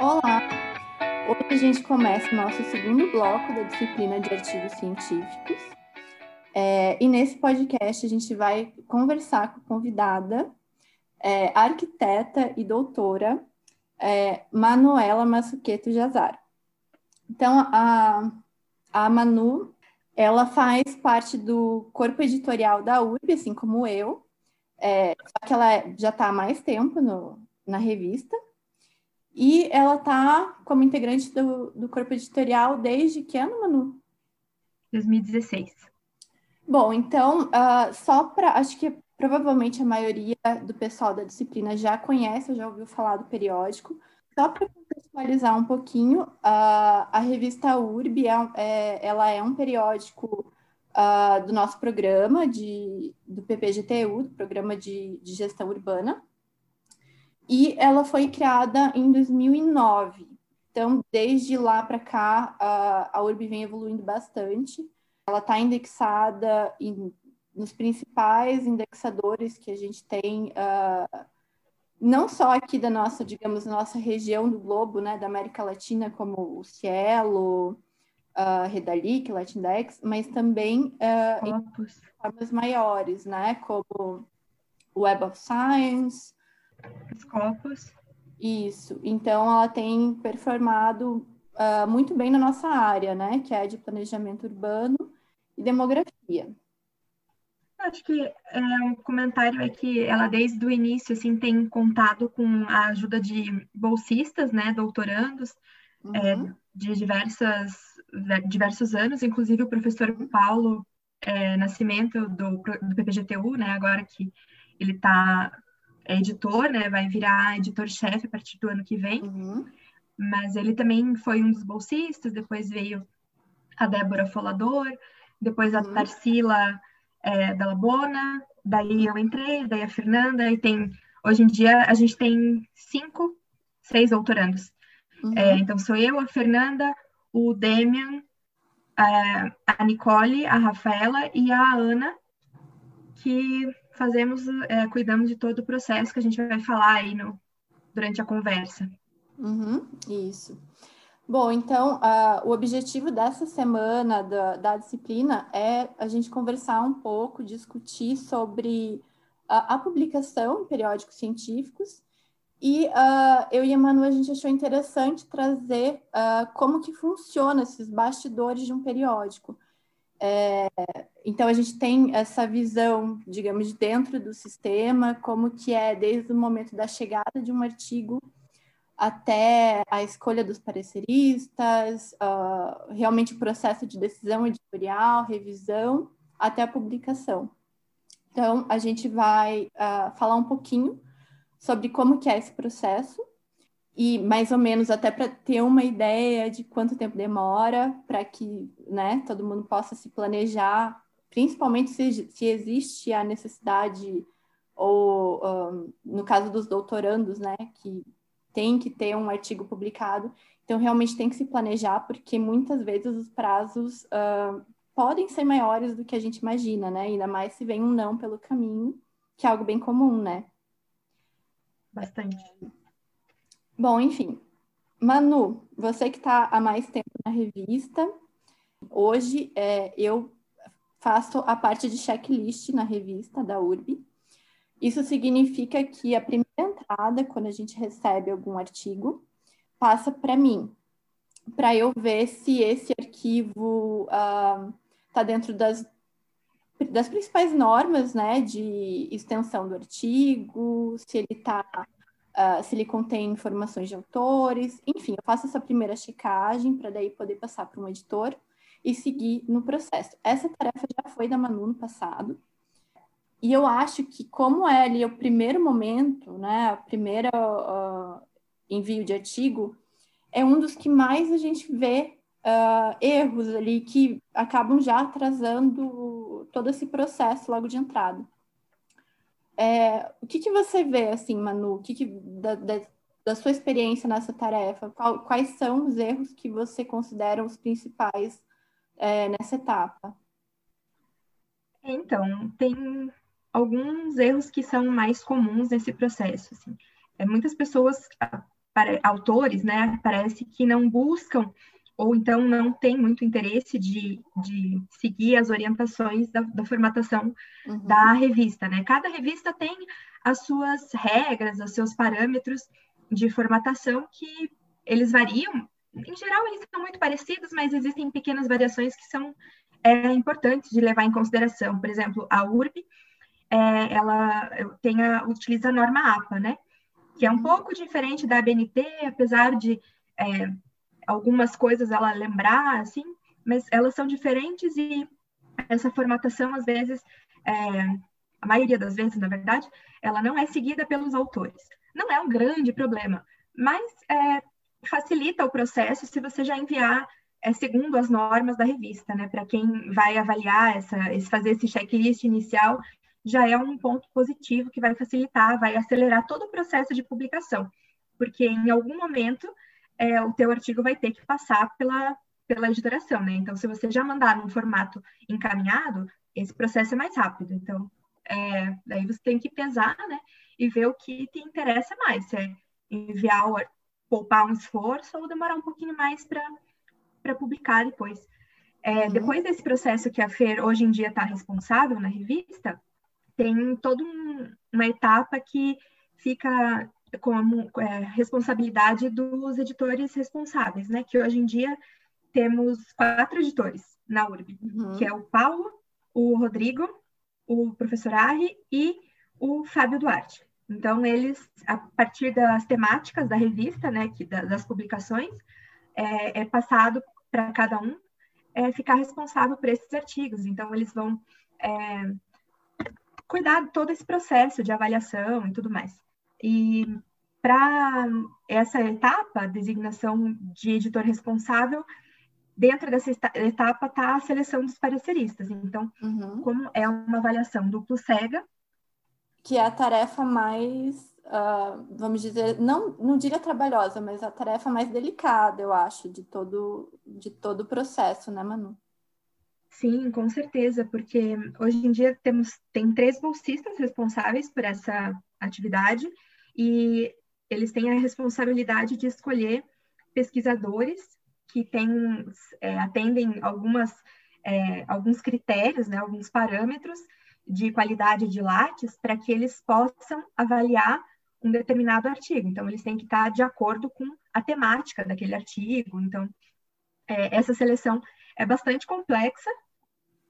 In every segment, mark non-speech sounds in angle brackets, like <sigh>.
Olá! Hoje a gente começa o nosso segundo bloco da disciplina de artigos científicos. É, e nesse podcast a gente vai conversar com a convidada, é, arquiteta e doutora é, Manuela Massuqueto Jazar. Então, a, a Manu, ela faz parte do corpo editorial da URB, assim como eu, é, só que ela já está há mais tempo no, na revista, e ela está como integrante do, do corpo editorial desde que ano, Manu? 2016. Bom, então, uh, só para. Acho que provavelmente a maioria do pessoal da disciplina já conhece, já ouviu falar do periódico. Só para contextualizar um pouquinho, uh, a revista URB é, é, ela é um periódico uh, do nosso programa de, do PPGTU, do Programa de, de Gestão Urbana, e ela foi criada em 2009. Então, desde lá para cá, a, a URB vem evoluindo bastante. Ela está indexada em, nos principais indexadores que a gente tem, uh, não só aqui da nossa, digamos, nossa região do globo, né, da América Latina, como o Cielo, uh, Redalic, Latindex, mas também uh, em formas maiores, né, como o Web of Science, Scopus. Isso. Então, ela tem performado uh, muito bem na nossa área, né, que é de planejamento urbano e demografia. Acho que é, um comentário é que ela desde o início assim tem contado com a ajuda de bolsistas, né, doutorandos uhum. é, de diversas diversos anos, inclusive o professor Paulo é, Nascimento do, do PPGTU, né, agora que ele está é editor, né, vai virar editor-chefe a partir do ano que vem. Uhum. Mas ele também foi um dos bolsistas, depois veio a Débora Folador, depois a uhum. Tarsila é, da Labona, daí eu entrei, daí a Fernanda, e tem, hoje em dia a gente tem cinco, seis doutorandos. Uhum. É, então sou eu, a Fernanda, o Demian, a, a Nicole, a Rafaela e a Ana, que fazemos, é, cuidamos de todo o processo que a gente vai falar aí no, durante a conversa. Uhum, isso. Bom, então, uh, o objetivo dessa semana da, da, disciplina é a gente conversar um pouco, discutir sobre a, a publicação em periódicos científicos e uh, eu e a Manu, a gente achou interessante trazer uh, como que funciona esses bastidores de um periódico. É, então, a gente tem essa visão, digamos, de dentro do sistema, como que é desde o momento da chegada de um artigo até a escolha dos pareceristas, uh, realmente o processo de decisão editorial, revisão, até a publicação. Então, a gente vai uh, falar um pouquinho sobre como que é esse processo e mais ou menos até para ter uma ideia de quanto tempo demora para que né, todo mundo possa se planejar, principalmente se, se existe a necessidade, ou um, no caso dos doutorandos, né, que tem que ter um artigo publicado. Então, realmente tem que se planejar, porque muitas vezes os prazos uh, podem ser maiores do que a gente imagina, né? Ainda mais se vem um não pelo caminho, que é algo bem comum, né? Bastante. Bom, enfim. Manu, você que está há mais tempo na revista, hoje é, eu faço a parte de checklist na revista da URB. Isso significa que a primeira entrada, quando a gente recebe algum artigo, passa para mim, para eu ver se esse arquivo está uh, dentro das, das principais normas né, de extensão do artigo, se ele está. Uh, se ele contém informações de autores, enfim, eu faço essa primeira checagem para daí poder passar para um editor e seguir no processo. Essa tarefa já foi da Manu no passado, e eu acho que como é ali o primeiro momento, né, o primeiro uh, envio de artigo, é um dos que mais a gente vê uh, erros ali que acabam já atrasando todo esse processo logo de entrada. É, o que, que você vê, assim, Manu, o que, que da, da, da, sua experiência nessa tarefa, qual, quais são os erros que você considera os principais é, nessa etapa? Então, tem alguns erros que são mais comuns nesse processo. Assim. É, muitas pessoas para, autores, né, parece que não buscam ou então não tem muito interesse de, de seguir as orientações da, da formatação uhum. da revista, né? Cada revista tem as suas regras, os seus parâmetros de formatação que eles variam. Em geral, eles são muito parecidos, mas existem pequenas variações que são é, importantes de levar em consideração. Por exemplo, a URB, é, ela tem a, utiliza a norma APA, né? Que é um uhum. pouco diferente da ABNT, apesar de é, algumas coisas ela lembrar, assim, mas elas são diferentes e essa formatação, às vezes, é, a maioria das vezes, na verdade, ela não é seguida pelos autores. Não é um grande problema, mas é, facilita o processo se você já enviar é, segundo as normas da revista, né? Para quem vai avaliar essa, fazer esse checklist inicial, já é um ponto positivo que vai facilitar, vai acelerar todo o processo de publicação, porque em algum momento é, o teu artigo vai ter que passar pela, pela editoração, né? Então, se você já mandar num formato encaminhado, esse processo é mais rápido. Então, é, daí você tem que pesar, né? E ver o que te interessa mais, se é enviar, o, poupar um esforço ou demorar um pouquinho mais para publicar depois. É, uhum. Depois desse processo que a FER hoje em dia está responsável na revista, tem toda um, uma etapa que fica como é, responsabilidade dos editores responsáveis, né? Que hoje em dia temos quatro editores na URB, uhum. que é o Paulo, o Rodrigo, o professor Arri e o Fábio Duarte. Então, eles, a partir das temáticas da revista, né, que, das publicações, é, é passado para cada um é, ficar responsável por esses artigos. Então, eles vão é, cuidar de todo esse processo de avaliação e tudo mais. E para essa etapa, designação de editor responsável, dentro dessa etapa está a seleção dos pareceristas. Então, uhum. como é uma avaliação duplo cega. Que é a tarefa mais, uh, vamos dizer, não, não diria trabalhosa, mas a tarefa mais delicada, eu acho, de todo, de todo o processo, né, Manu? Sim, com certeza, porque hoje em dia temos tem três bolsistas responsáveis por essa atividade e eles têm a responsabilidade de escolher pesquisadores que têm, é, atendem algumas, é, alguns critérios, né, alguns parâmetros de qualidade de lattes para que eles possam avaliar um determinado artigo. Então, eles têm que estar de acordo com a temática daquele artigo. Então, é, essa seleção é bastante complexa,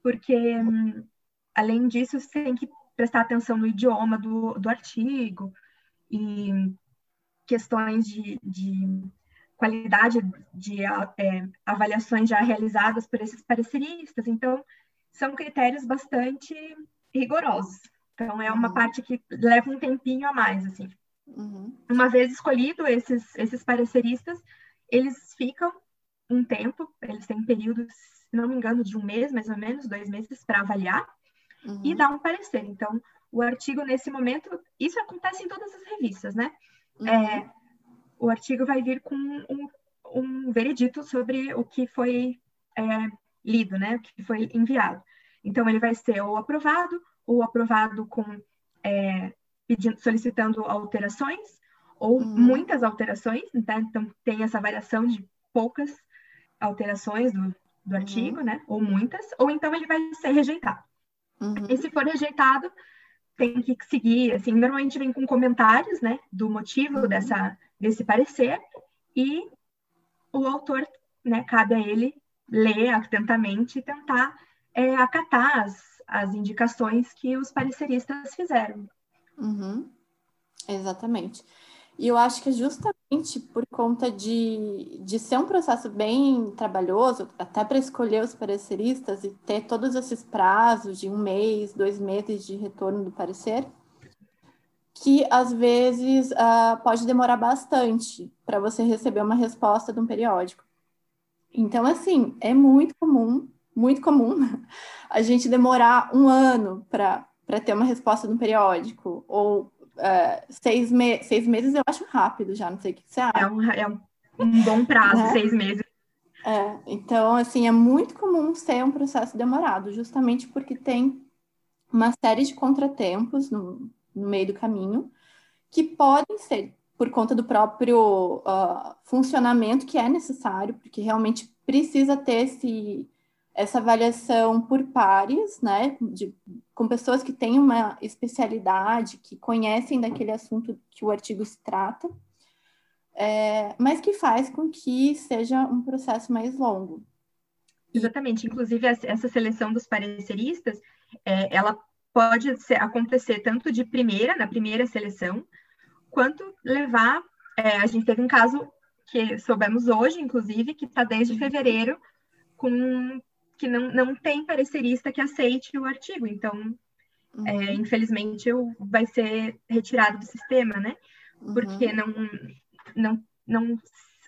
porque, hum, além disso, você tem que prestar atenção no idioma do, do artigo e questões de, de qualidade de é, avaliações já realizadas por esses pareceristas. Então, são critérios bastante rigorosos. Então, é uma uhum. parte que leva um tempinho a mais, assim. Uhum. Uma vez escolhido esses, esses pareceristas, eles ficam um tempo, eles têm períodos, se não me engano, de um mês, mais ou menos, dois meses, para avaliar uhum. e dar um parecer. Então, o artigo, nesse momento, isso acontece em todas as revistas, né? Uhum. É, o artigo vai vir com um, um veredito sobre o que foi é, lido, né? O que foi enviado. Então, ele vai ser ou aprovado, ou aprovado com é, pedindo, solicitando alterações, ou uhum. muitas alterações, tá? então tem essa variação de poucas alterações do, do uhum. artigo, né? Ou muitas, ou então ele vai ser rejeitado. Uhum. E se for rejeitado, tem que seguir, assim, normalmente vem com comentários, né, do motivo uhum. dessa, desse parecer, e o autor, né, cabe a ele ler atentamente e tentar é, acatar as, as indicações que os pareceristas fizeram. Uhum. Exatamente. E eu acho que é justamente por conta de, de ser um processo bem trabalhoso, até para escolher os pareceristas e ter todos esses prazos de um mês, dois meses de retorno do parecer, que às vezes uh, pode demorar bastante para você receber uma resposta de um periódico. Então, assim, é muito comum, muito comum, <laughs> a gente demorar um ano para ter uma resposta de um periódico, ou uh, seis, me seis meses eu acho rápido já, não sei o que você acha. É um, é um, bom prazo, né? seis meses. É, então, assim, é muito comum ser um processo demorado, justamente porque tem uma série de contratempos no, no meio do caminho que podem ser por conta do próprio uh, funcionamento que é necessário, porque realmente precisa ter esse, essa avaliação por pares, né, de, com pessoas que têm uma especialidade, que conhecem daquele assunto que o artigo se trata, é, mas que faz com que seja um processo mais longo. Exatamente. Inclusive, essa seleção dos pareceristas, é, ela pode ser, acontecer tanto de primeira, na primeira seleção, quanto levar. É, a gente teve um caso que soubemos hoje, inclusive, que está desde fevereiro, com que não, não tem parecerista que aceite o artigo. Então, uhum. é, infelizmente, vai ser retirado do sistema, né? Porque uhum. não, não, não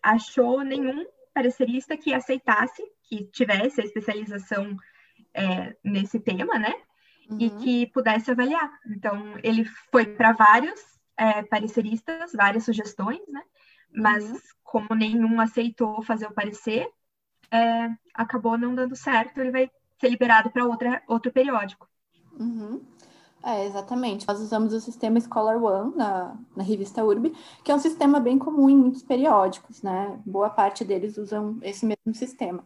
achou nenhum parecerista que aceitasse, que tivesse a especialização é, nesse tema, né? Uhum. E que pudesse avaliar. Então, ele foi para vários é, pareceristas, várias sugestões, né? Mas, uhum. como nenhum aceitou fazer o parecer, é, acabou não dando certo, ele vai ser liberado para outro periódico. Uhum. É, exatamente. Nós usamos o sistema Scholar One na, na revista Urb, que é um sistema bem comum em muitos periódicos, né? Boa parte deles usam esse mesmo sistema.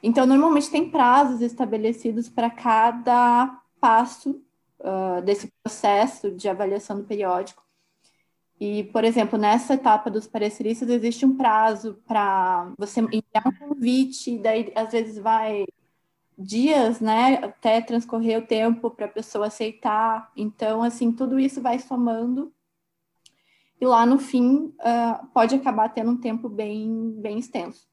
Então, normalmente tem prazos estabelecidos para cada passo uh, desse processo de avaliação do periódico. E, por exemplo, nessa etapa dos pareceristas, existe um prazo para você enviar um convite, daí às vezes vai dias, né, até transcorrer o tempo para a pessoa aceitar. Então, assim, tudo isso vai somando e lá no fim uh, pode acabar tendo um tempo bem, bem extenso.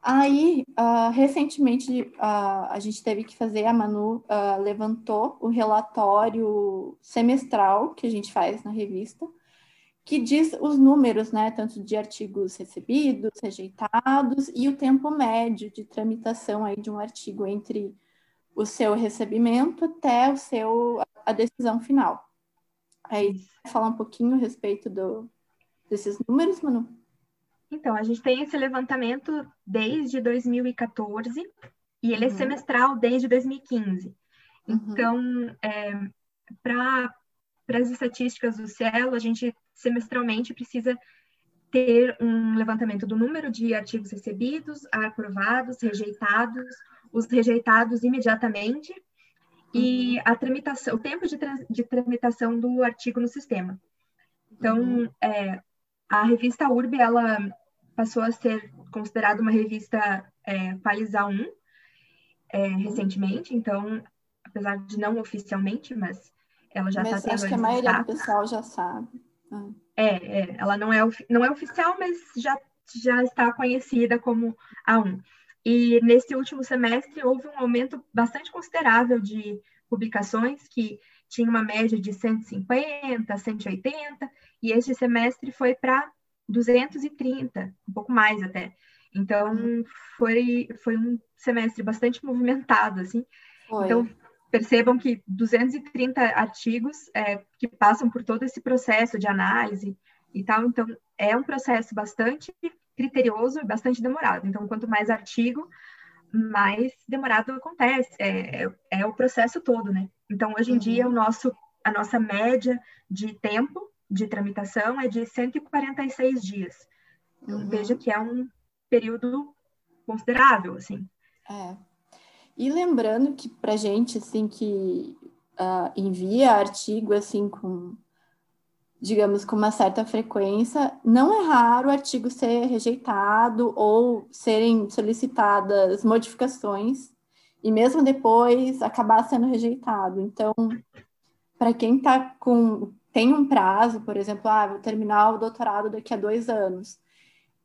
Aí, uh, recentemente, uh, a gente teve que fazer, a Manu levantou o relatório semestral que a gente faz na revista, que diz os números, né, tanto de artigos recebidos, rejeitados e o tempo médio de tramitação aí de um artigo entre o seu recebimento até o seu a decisão final. Aí, falar um pouquinho a respeito do, desses números, Manu? Então, a gente tem esse levantamento desde 2014 e ele é uhum. é semestral desde 2015. Uhum. Então, é, para as estatísticas do Cielo, a gente semestralmente precisa ter um levantamento do número de artigos recebidos, aprovados, rejeitados, os rejeitados imediatamente e uhum. a tramitação, o tempo de, de, tramitação do artigo no sistema. Então, uhum. é, a revista URB, ela passou a ser considerada uma revista é, Paliza 1 é, recentemente, então, apesar de não oficialmente, mas ela já está tendo acho que a maioria do pessoal já sabe. É, é, ela não é, não é oficial, mas já, já está conhecida como A1. E nesse último semestre houve um aumento bastante considerável de publicações, que tinha uma média de 150, 180, e este semestre foi para 230, um pouco mais até. Então, foi, foi um semestre bastante movimentado, assim. Foi. Então, percebam que 230 artigos é, que passam por todo esse processo de análise e tal, então é um processo bastante criterioso e bastante demorado. Então, quanto mais artigo, mais demorado acontece, é, é, é o processo todo, né? Então, hoje em uhum. dia, o nosso, a nossa média de tempo de tramitação é de 146 dias. Então, uhum. veja que é um período considerável, assim. É. E lembrando que para gente, assim, que uh, envia artigo, assim, com, digamos, com uma certa frequência, não é raro o artigo ser rejeitado ou serem solicitadas modificações e mesmo depois acabar sendo rejeitado. Então, para quem tá com tem um prazo, por exemplo, ah, vou terminar o doutorado daqui a dois anos.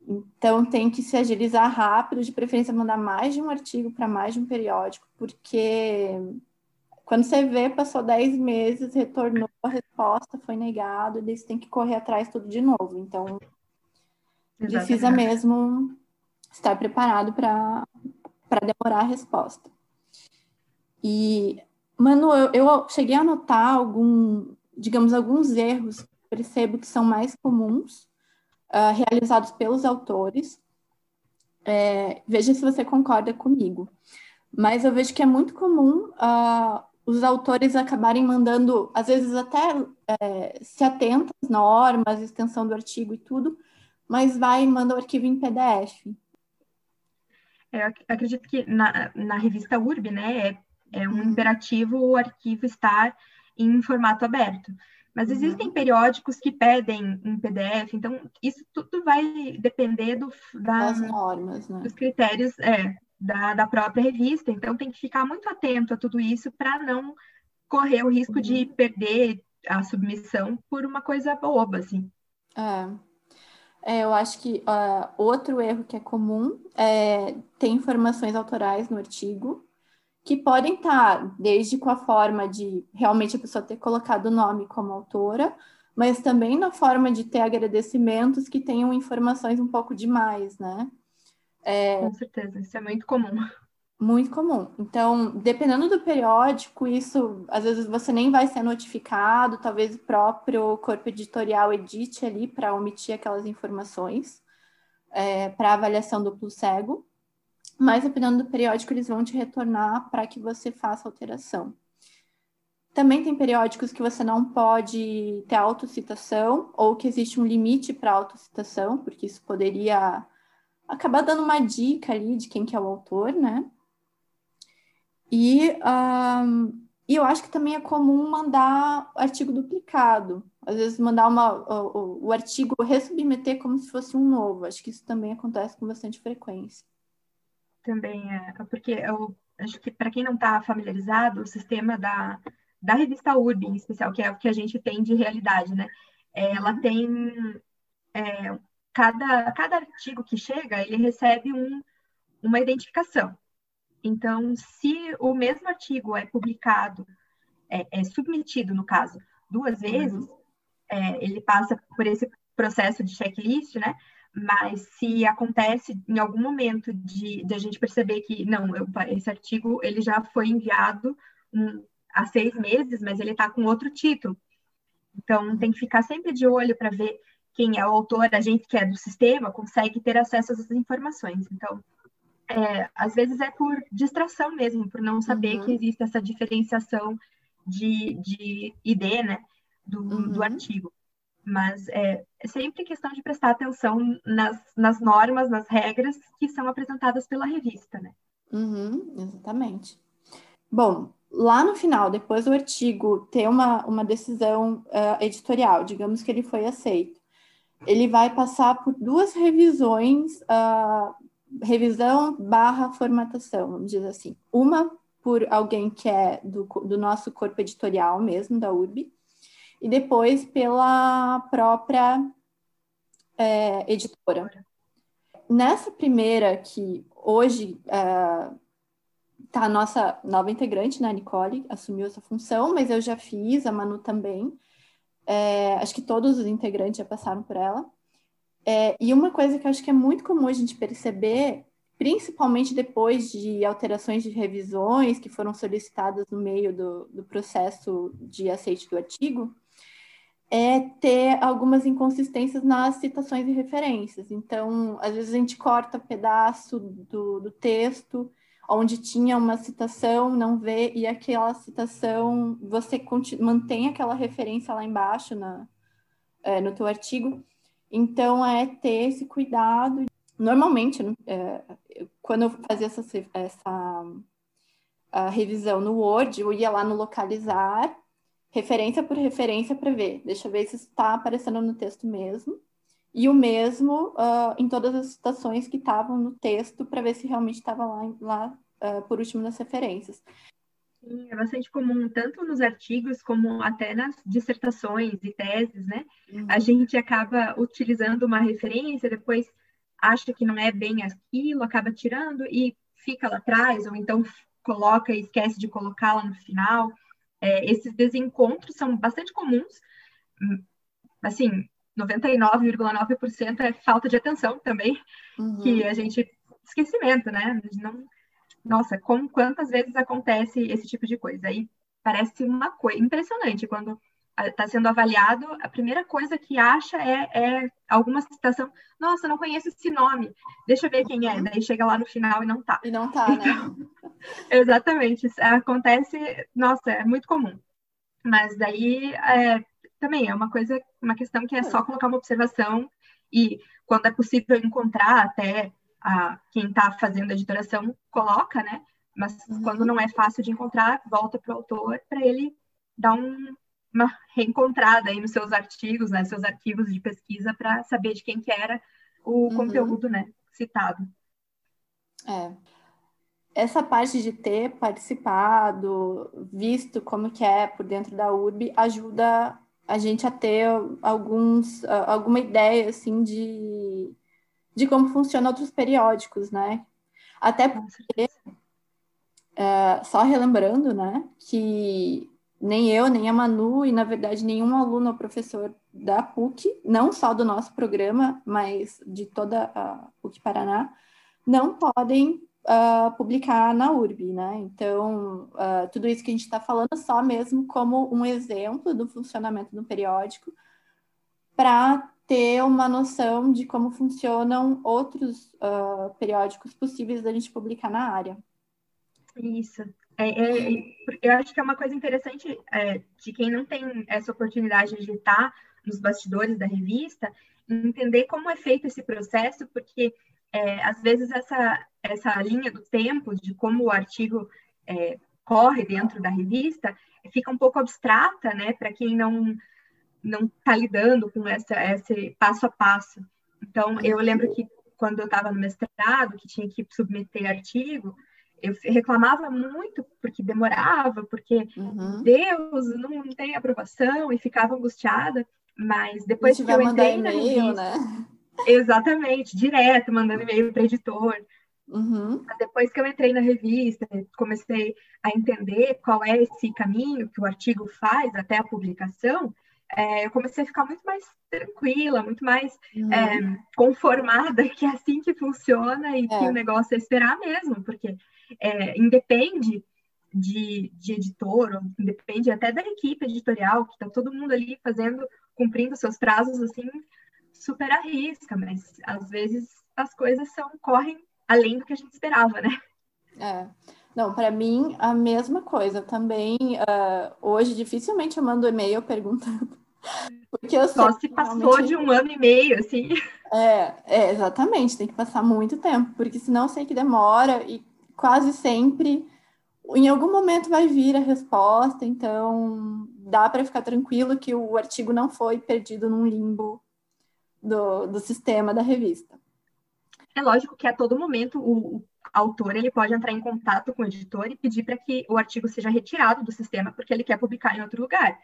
Então, tem que se agilizar rápido, de preferência mandar mais de um artigo para mais de um periódico, porque quando você vê, passou 10 meses, retornou a resposta, foi negado, e daí você tem que correr atrás tudo de novo. Então, Exatamente. precisa mesmo estar preparado para demorar a resposta. E, Manu, eu, eu cheguei a notar algum, digamos, alguns erros, percebo que são mais comuns, uh, realizados pelos autores. É, veja se você concorda comigo. Mas eu vejo que é muito comum uh, os autores acabarem mandando, às vezes até é, se atenta às normas, extensão do artigo e tudo, mas vai e manda o arquivo em PDF. É, eu acredito que na, na revista URB, né, é, é um uhum. imperativo o arquivo estar em formato aberto. Mas uhum. existem periódicos que pedem em PDF, então isso tudo vai depender do, da, das normas, né? dos critérios é, da, da própria revista. Então tem que ficar muito atento a tudo isso para não correr o risco uhum. de perder a submissão por uma coisa boba, assim. É. É, eu acho que uh, outro erro que é comum é ter informações autorais no artigo, que podem estar desde com a forma de realmente a pessoa ter colocado o nome como autora, mas também na forma de ter agradecimentos que tenham informações um pouco demais, né? É, com certeza, isso é muito comum. Muito comum. Então, dependendo do periódico, isso às vezes você nem vai ser notificado, talvez o próprio corpo editorial edite ali para omitir aquelas informações é, para avaliação duplo cego, mas dependendo do periódico, eles vão te retornar para que você faça alteração. Também tem periódicos que você não pode ter autocitação, ou que existe um limite para autocitação, porque isso poderia acabar dando uma dica ali de quem que é o autor, né? E, um, e eu acho que também é comum mandar artigo duplicado. Às vezes mandar uma, o, o, artigo resubmeter como se fosse um novo. Acho que isso também acontece com bastante frequência. Também é, porque eu acho que para quem não está familiarizado, o sistema da, da revista URB, em especial, que é o que a gente tem de realidade, né? Ela tem é, cada, cada artigo que chega, ele recebe um, uma identificação. Então, se o mesmo artigo é publicado, é, é submetido, no caso, duas vezes, uhum. é, ele passa por esse processo de checklist, né? Mas se acontece em algum momento de, de a gente perceber que, não, eu, esse artigo ele já foi enviado um, há seis meses, mas ele está com outro título. Então, tem que ficar sempre de olho para ver quem é o autor, a gente que é do sistema, consegue ter acesso a essas informações. Então, é, às vezes é por distração mesmo, por não saber uhum. que existe essa diferenciação de, de ID, né, do, uhum. do artigo. Mas é, sempre questão de prestar atenção nas, nas normas, nas regras que são apresentadas pela revista, né? Uhum, exatamente. Bom, lá no final, depois do artigo ter uma, uma decisão uh, editorial, digamos que ele foi aceito, ele vai passar por duas revisões uh, revisão barra formatação, vamos dizer assim. Uma por alguém que é do, do nosso corpo editorial mesmo, da URB, e depois pela própria é, editora. Nessa primeira, que hoje está é, a nossa nova integrante, né, a Nicole, assumiu essa função, mas eu já fiz, a Manu também. É, acho que todos os integrantes já passaram por ela. É, e uma coisa que eu acho que é muito comum a gente perceber, principalmente depois de alterações de revisões que foram solicitadas no meio do, do processo de aceite do artigo, é ter algumas inconsistências nas citações e referências. Então, às vezes a gente corta pedaço do, do texto onde tinha uma citação, não vê, e aquela citação, você mantém aquela referência lá embaixo na, é, no teu artigo, então, é ter esse cuidado. Normalmente, é, quando eu fazia essa, essa revisão no Word, eu ia lá no localizar, referência por referência para ver. Deixa eu ver se está aparecendo no texto mesmo. E o mesmo uh, em todas as citações que estavam no texto, para ver se realmente estava lá, lá uh, por último nas referências. Sim, é bastante comum, tanto nos artigos como até nas dissertações e teses, né? Uhum. A gente acaba utilizando uma referência, depois acha que não é bem aquilo, acaba tirando e fica lá atrás, ou então coloca e esquece de colocá-la no final. É, esses desencontros são bastante comuns, assim, 99,9% é falta de atenção também, uhum. que a gente esquecimento, né? Não, nossa, com quantas vezes acontece esse tipo de coisa? Aí parece uma coisa impressionante quando está sendo avaliado, a primeira coisa que acha é, é, alguma citação. Nossa, não conheço esse nome. Deixa eu ver quem é. Daí chega lá no final e não tá. E não tá, né? <laughs> Exatamente. Acontece, nossa, é muito comum. Mas daí é, também é uma coisa, uma questão que é só colocar uma observação e quando é possível encontrar até a, quem está fazendo a editoração coloca, né? Mas uhum. quando não é fácil de encontrar, volta para o autor para ele dar um, reencontrada aí nos seus artigos, né, seus arquivos de pesquisa para saber de quem que era o uhum. conteúdo, né, citado. É. Essa parte de ter participado, visto como que é por dentro da URB, ajuda a gente a ter alguns, alguma ideia, assim, de, de como funcionam outros periódicos, né? Até porque, é, só relembrando, né, que nem eu, nem a Manu, e na verdade nenhum aluno ou professor da PUC, não só do nosso programa, mas de toda a PUC Paraná, não podem uh, publicar na URB, né? Então, uh, tudo isso que a gente está falando só mesmo como um exemplo do funcionamento do periódico, para ter uma noção de como funcionam outros uh, periódicos possíveis da gente publicar na área. Isso. É, é, eu acho que é uma coisa interessante é, de quem não tem essa oportunidade de estar nos bastidores da revista, entender como é feito esse processo, porque é, às vezes essa, essa linha do tempo, de como o artigo é, corre dentro da revista, fica um pouco abstrata, né, para quem não não está lidando com essa, esse passo a passo. Então, eu lembro que quando eu estava no mestrado, que tinha que submeter artigo, eu reclamava muito porque demorava, porque uhum. Deus não tem aprovação e ficava angustiada, mas depois que eu entrei na revista, né? exatamente, direto mandando e-mail para editor. Uhum. Depois que eu entrei na revista, comecei a entender qual é esse caminho que o artigo faz até a publicação, é, eu comecei a ficar muito mais tranquila, muito mais uhum. é, conformada <laughs> que é assim que funciona e é. que o negócio é esperar mesmo, porque é, independe de, de editor, independe até da equipe editorial, que está todo mundo ali fazendo, cumprindo seus prazos assim, super à risca, mas às vezes as coisas são, correm além do que a gente esperava, né? É. Não, para mim, a mesma coisa. Também, uh, hoje, dificilmente eu mando e-mail perguntando. <laughs> Porque eu Só se passou realmente... de um ano e meio, assim. É, é, exatamente. Tem que passar muito tempo, porque senão eu sei que demora e quase sempre, em algum momento vai vir a resposta. Então, dá para ficar tranquilo que o artigo não foi perdido num limbo do, do sistema da revista. É lógico que a todo momento o, o autor ele pode entrar em contato com o editor e pedir para que o artigo seja retirado do sistema porque ele quer publicar em outro lugar.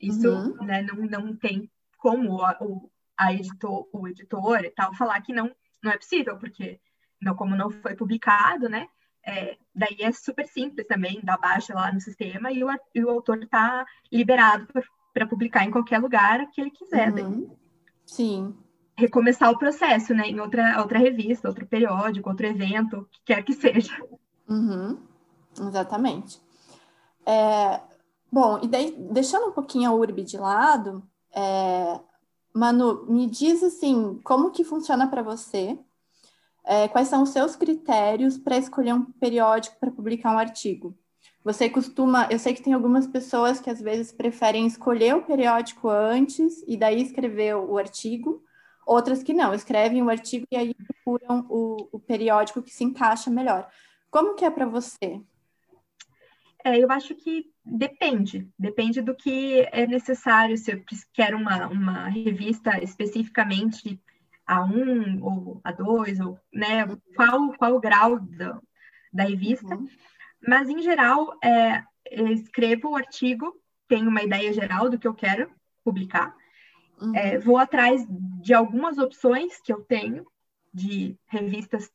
Isso uhum. né, não, não tem como a, o, a editor, o editor e tal falar que não, não é possível, porque não, como não foi publicado, né? É, daí é super simples também, dá baixa lá no sistema e o, e o autor está liberado para publicar em qualquer lugar que ele quiser. Uhum. Sim recomeçar o processo, né? Em outra, outra revista, outro periódico, outro evento, que quer que seja. Uhum, exatamente. É, bom, e daí, deixando um pouquinho a URB de lado, é, Manu, me diz assim, como que funciona para você? É, quais são os seus critérios para escolher um periódico para publicar um artigo? Você costuma, eu sei que tem algumas pessoas que às vezes preferem escolher o periódico antes e daí escrever o artigo, outras que não, escrevem o artigo e aí procuram o, o periódico que se encaixa melhor. Como que é para você? É, eu acho que depende, depende do que é necessário, se eu quero uma, uma revista especificamente A1 ou A2, ou, né, qual, qual o grau da, da revista. Uhum. Mas, em geral, é, escrevo o artigo, tenho uma ideia geral do que eu quero publicar, Uhum. É, vou atrás de algumas opções que eu tenho de revistas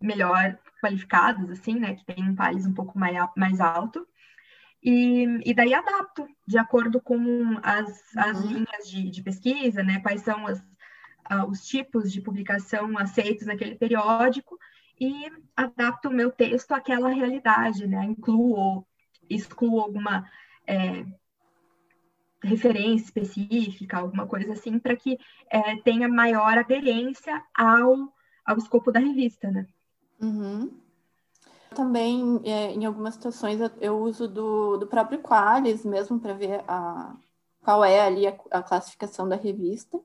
melhor qualificadas, assim, né, que tem um país um pouco mais, mais alto, e, e daí adapto de acordo com as, as uhum. linhas de, de, pesquisa, né, quais são as, uh, os tipos de publicação aceitos naquele periódico, e adapto o meu texto àquela realidade, né, incluo ou excluo alguma é, referência específica, alguma coisa assim, para que é, tenha maior aderência ao, ao escopo da revista, né? Uhum. Também, é, em algumas situações, eu, eu uso do, do próprio Qualis mesmo para ver a, qual é ali a, a classificação da revista.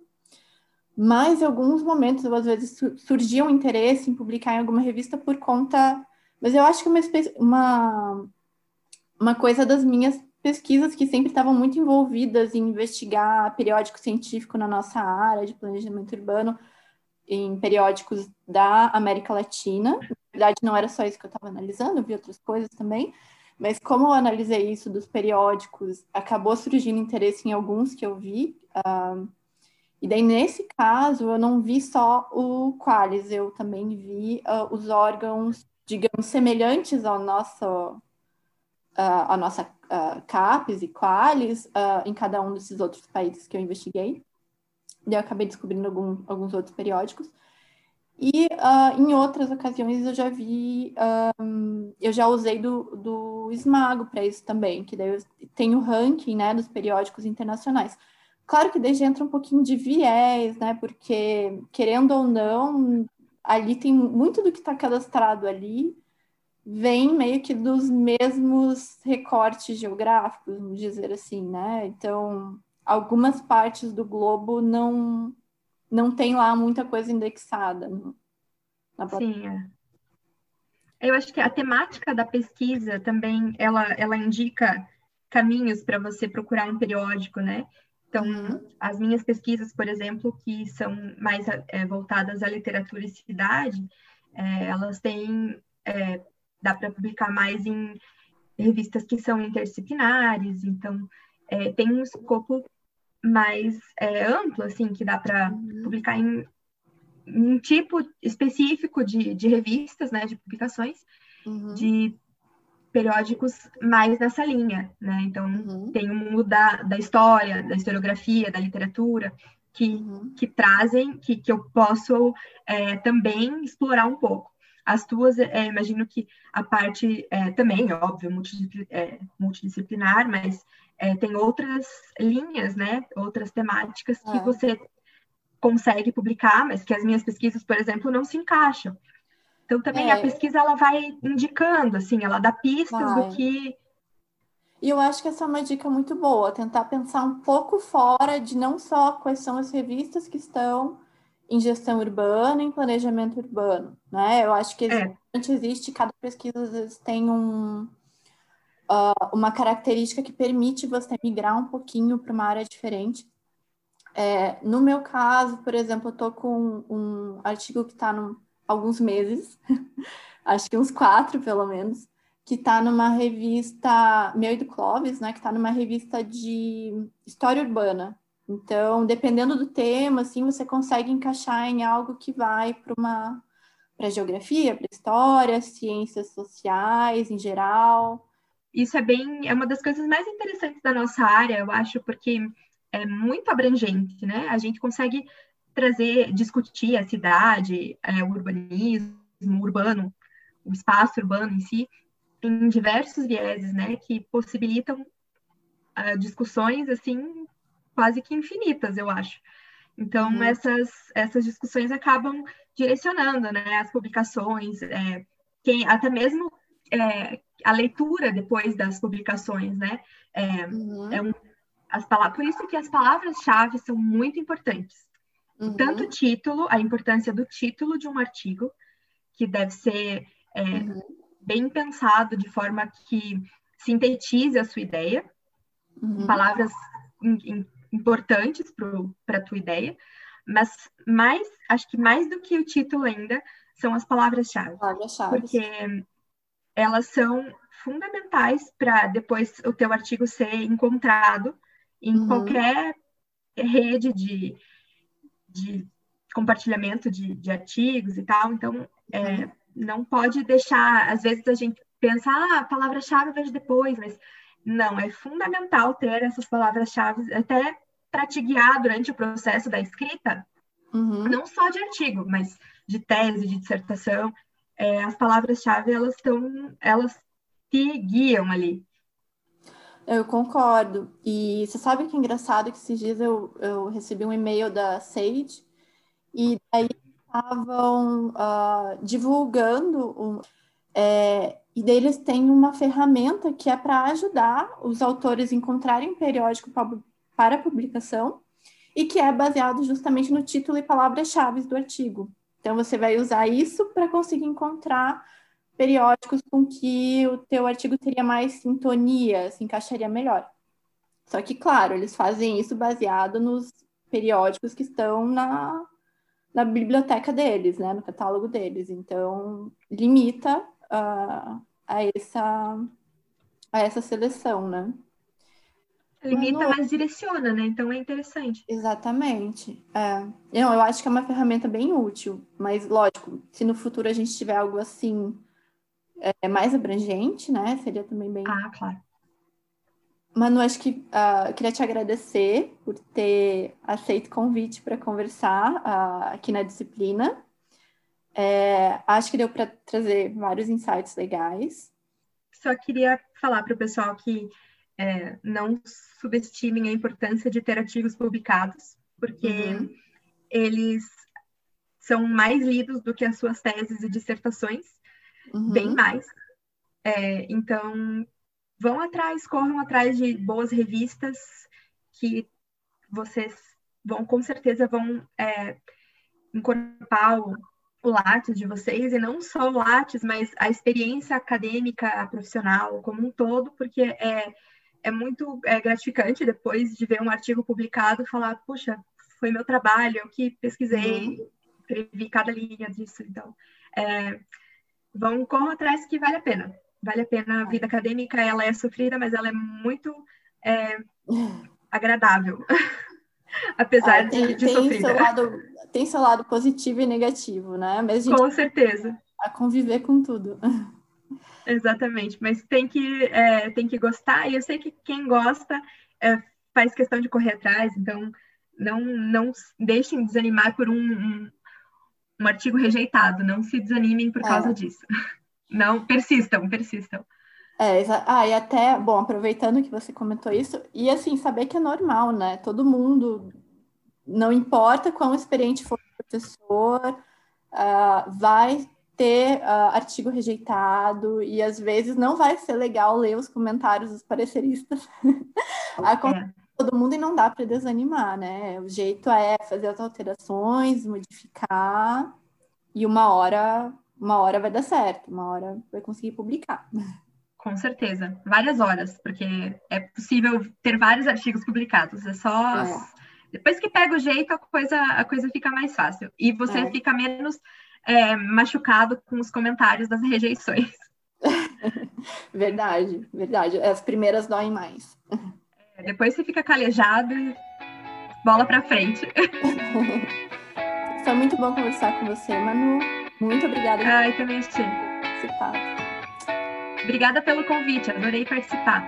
Mas em alguns momentos, às vezes, surgia um interesse em publicar em alguma revista por conta. Mas eu acho que uma, uma, uma coisa das minhas pesquisas que sempre estavam muito envolvidas em investigar periódico científico na nossa área de planejamento urbano, em periódicos da América Latina. Na verdade, não era só isso que eu estava analisando, eu vi outras coisas também. Mas como eu analisei isso dos periódicos, acabou surgindo interesse em alguns que eu vi. Uh, e daí, nesse caso, eu não vi só o Qualis, eu também vi uh, os órgãos, digamos, semelhantes ao nosso, uh, à nossa uh, CAPES e Qualis em cada um desses outros países que eu investiguei. Daí eu acabei descobrindo algum, alguns outros periódicos. E uh, em outras ocasiões eu já vi, um, eu já usei do, do Esmago para isso também, que daí tem o ranking né, dos periódicos internacionais. Claro que já entra um pouquinho de viés, né? Porque, querendo ou não, ali tem muito do que está cadastrado ali, vem meio que dos mesmos recortes geográficos, vamos dizer assim, né? Então, algumas partes do globo não não tem lá muita coisa indexada. Na Sim, é. Eu acho que a temática da pesquisa também, ela, ela indica caminhos para você procurar um periódico, né? Então, uhum. as minhas pesquisas, por exemplo, que são mais é, voltadas à literatura e cidade, é, elas têm, é, dá para publicar mais em revistas que são interdisciplinares, então, é, tem um escopo mais é, amplo, assim, que dá para uhum. publicar em, um tipo específico de, de revistas, né, de publicações, uhum. de periódicos mais nessa linha, né? Então, uhum. tem o mundo da, da história, da historiografia, da literatura, que, uhum. que trazem, que, que eu posso é, também explorar um pouco. As tuas, é, imagino que a parte é, também, óbvio, é, multidisciplinar, mas é, tem outras linhas, né? Outras temáticas que é. você consegue publicar, mas que as minhas pesquisas, por exemplo, não se encaixam. Então também é. a pesquisa ela vai indicando, assim, ela dá pistas vai. do que e eu acho que essa é uma dica muito boa, tentar pensar um pouco fora de não só quais são as revistas que estão em gestão urbana, em planejamento urbano, né? Eu acho que é. existe, cada pesquisa às vezes tem um, uh, uma característica que permite você migrar um pouquinho para uma área diferente. É, no meu caso, por exemplo, eu estou com um artigo que está alguns meses, <laughs> acho que uns quatro pelo menos, que está numa revista, meu e do Clóvis, né, que está numa revista de história urbana. Então, dependendo do tema, assim, você consegue encaixar em algo que vai para uma para geografia, para história, ciências sociais em geral. Isso é bem, é uma das coisas mais interessantes da nossa área, eu acho, porque é muito abrangente, né? A gente consegue trazer, discutir a cidade, é, o urbanismo, o urbano, o espaço urbano em si, em diversos vieses, né? Que possibilitam uh, discussões, assim, quase que infinitas, eu acho. Então, uhum. essas, essas discussões acabam direcionando, né? As publicações, é, quem, até mesmo é, a leitura depois das publicações, né? É, uhum. é um as palavras, por isso que as palavras-chave são muito importantes. Uhum. Tanto o título, a importância do título de um artigo, que deve ser é, uhum. bem pensado de forma que sintetize a sua ideia, uhum. palavras in, in, importantes para a tua ideia, mas mais, acho que mais do que o título ainda, são as palavras-chave. Palavras-chave. Porque elas são fundamentais para depois o teu artigo ser encontrado em uhum. qualquer rede de, de compartilhamento de, de artigos e tal. Então, é, não pode deixar, às vezes a gente pensa, ah, a palavra-chave vejo depois, mas não, é fundamental ter essas palavras-chave até para te guiar durante o processo da escrita, uhum. não só de artigo, mas de tese, de dissertação. É, as palavras-chave, elas estão, elas te guiam ali. Eu concordo. E você sabe que é engraçado que esses dias eu, eu recebi um e-mail da Sage e daí estavam uh, divulgando um, é, e daí eles têm uma ferramenta que é para ajudar os autores a encontrarem periódico para publicação e que é baseado justamente no título e palavras-chave do artigo. Então, você vai usar isso para conseguir encontrar periódicos com que o teu artigo teria mais sintonia, se encaixaria melhor. Só que, claro, eles fazem isso baseado nos periódicos que estão na, na biblioteca deles, né, no catálogo deles. Então, limita uh, a, essa, a essa seleção, né? Limita, mas direciona, né? Então é interessante. Exatamente. É. Não, eu acho que é uma ferramenta bem útil, mas lógico, se no futuro a gente tiver algo assim é, mais abrangente, né? Seria também bem. Ah, claro. Manu, acho que uh, queria te agradecer por ter aceito o convite para conversar uh, aqui na disciplina. É, acho que deu para trazer vários insights legais. Só queria falar para o pessoal que é, não subestimem a importância de ter artigos publicados, porque uhum. eles são mais lidos do que as suas teses e dissertações, uhum. bem mais. É, então, vão atrás, corram atrás de boas revistas que vocês vão, com certeza, vão é, incorporar o, o Lattes de vocês, e não só o Lattes, mas a experiência acadêmica profissional como um todo, porque é, é muito é, gratificante depois de ver um artigo publicado falar, puxa, foi meu trabalho, eu que pesquisei, uhum. escrevi cada linha disso, então é, vão corram atrás que vale a pena vale a pena. A vida acadêmica ela é sofrida, mas ela é muito é, agradável, <laughs> apesar ah, tem, de, de tem sofrida. Seu lado, tem seu lado positivo e negativo, né? Mas com certeza. A conviver com tudo. <laughs> Exatamente, mas tem que, é, tem que gostar, e eu sei que quem gosta é, faz questão de correr atrás, então não, não deixem desanimar por um, um, um artigo rejeitado, não se desanimem por é. causa disso. <laughs> Não, persistam, persistam. É, ah, e até, bom, aproveitando que você comentou isso, e assim, saber que é normal, né? Todo mundo, não importa quão experiente for o professor, uh, vai ter uh, artigo rejeitado, e às vezes não vai ser legal ler os comentários dos pareceristas. <laughs> Acontece é. Todo mundo e não dá para desanimar, né? O jeito é fazer as alterações, modificar, e uma hora uma hora vai dar certo, uma hora vai conseguir publicar. Com certeza, várias horas, porque é possível ter vários artigos publicados. É só é. depois que pega o jeito a coisa a coisa fica mais fácil e você é. fica menos é, machucado com os comentários das rejeições. <laughs> verdade, verdade. As primeiras doem mais. Depois você fica calejado e bola para frente. <laughs> Foi muito bom conversar com você, Manu. Muito obrigada. Ai, também achei. Obrigada pelo convite, adorei participar.